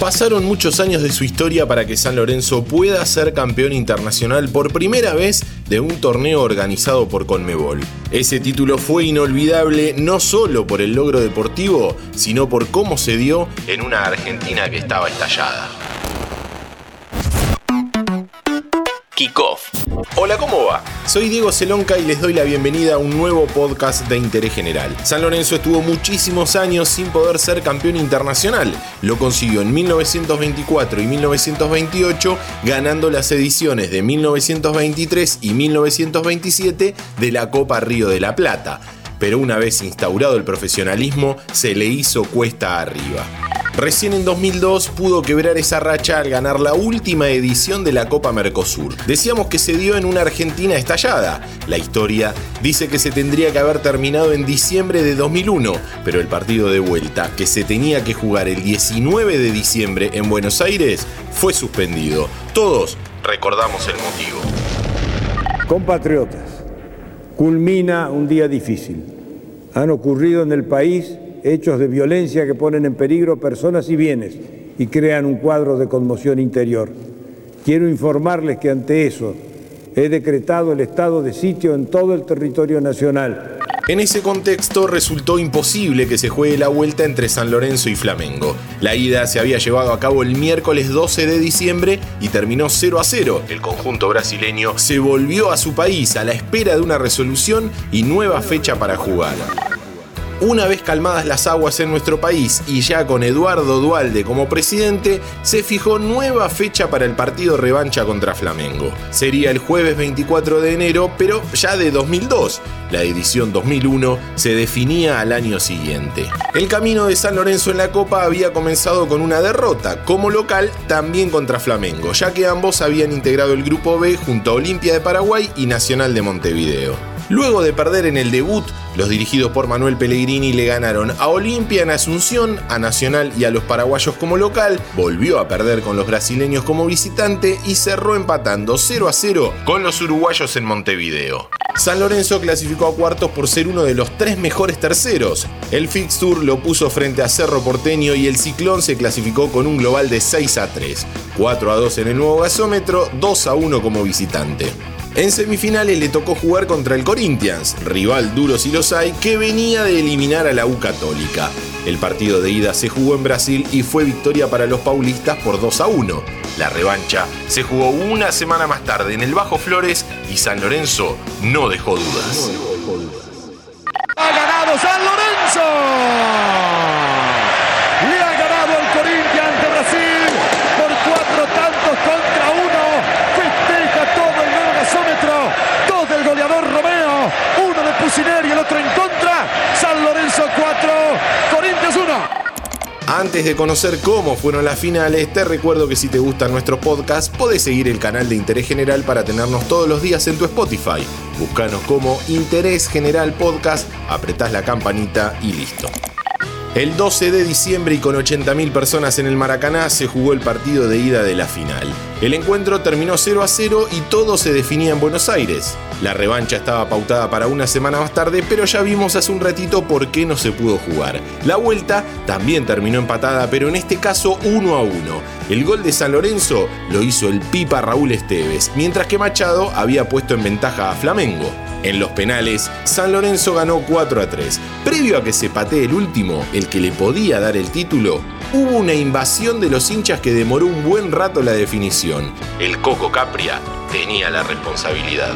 Pasaron muchos años de su historia para que San Lorenzo pueda ser campeón internacional por primera vez de un torneo organizado por Conmebol. Ese título fue inolvidable no solo por el logro deportivo, sino por cómo se dio en una Argentina que estaba estallada. Hola, ¿cómo va? Soy Diego Celonca y les doy la bienvenida a un nuevo podcast de interés general. San Lorenzo estuvo muchísimos años sin poder ser campeón internacional. Lo consiguió en 1924 y 1928, ganando las ediciones de 1923 y 1927 de la Copa Río de la Plata. Pero una vez instaurado el profesionalismo, se le hizo cuesta arriba. Recién en 2002 pudo quebrar esa racha al ganar la última edición de la Copa Mercosur. Decíamos que se dio en una Argentina estallada. La historia dice que se tendría que haber terminado en diciembre de 2001, pero el partido de vuelta, que se tenía que jugar el 19 de diciembre en Buenos Aires, fue suspendido. Todos recordamos el motivo. Compatriotas, culmina un día difícil. Han ocurrido en el país hechos de violencia que ponen en peligro personas y bienes y crean un cuadro de conmoción interior. Quiero informarles que ante eso he decretado el estado de sitio en todo el territorio nacional. En ese contexto resultó imposible que se juegue la vuelta entre San Lorenzo y Flamengo. La ida se había llevado a cabo el miércoles 12 de diciembre y terminó 0 a 0. El conjunto brasileño se volvió a su país a la espera de una resolución y nueva fecha para jugar. Una vez calmadas las aguas en nuestro país y ya con Eduardo Dualde como presidente, se fijó nueva fecha para el partido revancha contra Flamengo. Sería el jueves 24 de enero, pero ya de 2002. La edición 2001 se definía al año siguiente. El camino de San Lorenzo en la Copa había comenzado con una derrota, como local también contra Flamengo, ya que ambos habían integrado el Grupo B junto a Olimpia de Paraguay y Nacional de Montevideo. Luego de perder en el debut, los dirigidos por Manuel Pellegrini le ganaron a Olimpia en Asunción, a Nacional y a los paraguayos como local, volvió a perder con los brasileños como visitante y cerró empatando 0 a 0 con los uruguayos en Montevideo. San Lorenzo clasificó a cuartos por ser uno de los tres mejores terceros. El Fixture lo puso frente a Cerro Porteño y el Ciclón se clasificó con un global de 6 a 3, 4 a 2 en el nuevo gasómetro, 2 a 1 como visitante. En semifinales le tocó jugar contra el Corinthians, rival duro si los hay, que venía de eliminar a la U Católica. El partido de ida se jugó en Brasil y fue victoria para los paulistas por 2 a 1. La revancha se jugó una semana más tarde en el Bajo Flores y San Lorenzo no dejó dudas. ¡Ha ganado San Lorenzo! y el otro en contra. San Lorenzo 4, Corinthians 1. Antes de conocer cómo fueron las finales, te recuerdo que si te gustan nuestros podcasts, podés seguir el canal de Interés General para tenernos todos los días en tu Spotify. Búscanos como Interés General Podcast, apretás la campanita y listo. El 12 de diciembre y con 80.000 personas en el Maracaná se jugó el partido de ida de la final. El encuentro terminó 0 a 0 y todo se definía en Buenos Aires. La revancha estaba pautada para una semana más tarde, pero ya vimos hace un ratito por qué no se pudo jugar. La vuelta también terminó empatada, pero en este caso 1 a 1. El gol de San Lorenzo lo hizo el Pipa Raúl Esteves, mientras que Machado había puesto en ventaja a Flamengo. En los penales, San Lorenzo ganó 4 a 3. Previo a que se patee el último, el que le podía dar el título, hubo una invasión de los hinchas que demoró un buen rato la definición. El Coco Capria tenía la responsabilidad.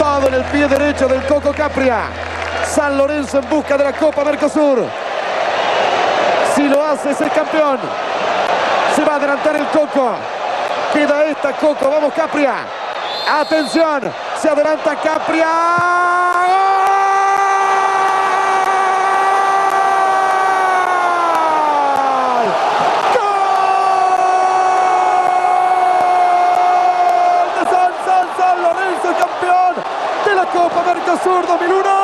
Todo en el pie derecho del Coco Capria. San Lorenzo en busca de la Copa Mercosur. Si lo hace es el campeón. Se va a adelantar el Coco. Queda esta Coco. Vamos Capria. Atención, se adelanta Capria. La Copa Mercosur 2001.